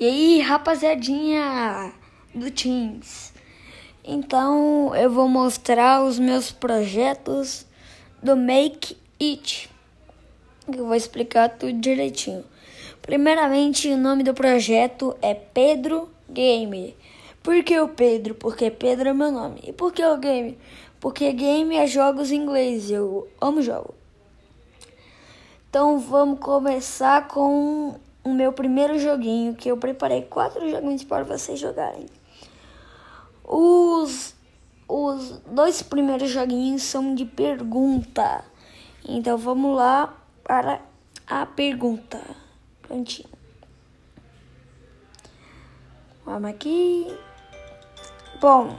E aí, rapaziadinha do Teams. Então, eu vou mostrar os meus projetos do Make It. Eu vou explicar tudo direitinho. Primeiramente, o nome do projeto é Pedro Game. Por que o Pedro? Porque Pedro é meu nome. E por que o game? Porque game é jogos em inglês. Eu amo jogo. Então vamos começar com o meu primeiro joguinho, que eu preparei quatro joguinhos para vocês jogarem. Os, os dois primeiros joguinhos são de pergunta. Então vamos lá para a pergunta. Prontinho. Vamos aqui. Bom,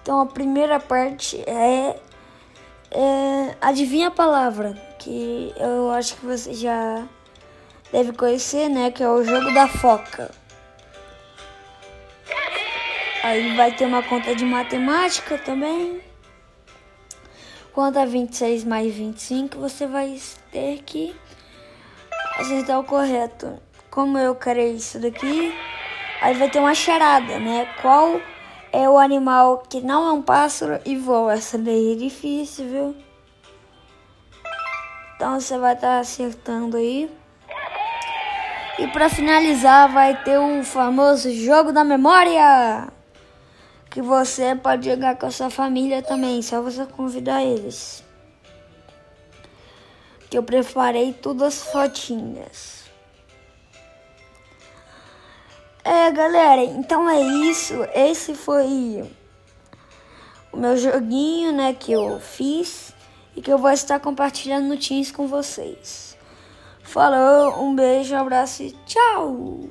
então a primeira parte é, é adivinha a palavra, que eu acho que você já deve conhecer, né? Que é o jogo da foca. Aí vai ter uma conta de matemática também. Quanto a 26 mais 25, você vai ter que acertar o correto. Como eu criei isso daqui, aí vai ter uma charada, né? Qual é o animal que não é um pássaro e voa? Essa daí é difícil, viu? Então você vai estar tá acertando aí. E para finalizar, vai ter o famoso jogo da memória. Que você pode jogar com a sua família também, só você convidar eles. Que eu preparei todas as fotinhas. É, galera, então é isso. Esse foi o meu joguinho, né, que eu fiz e que eu vou estar compartilhando no Teams com vocês. Falou, um beijo, um abraço e tchau!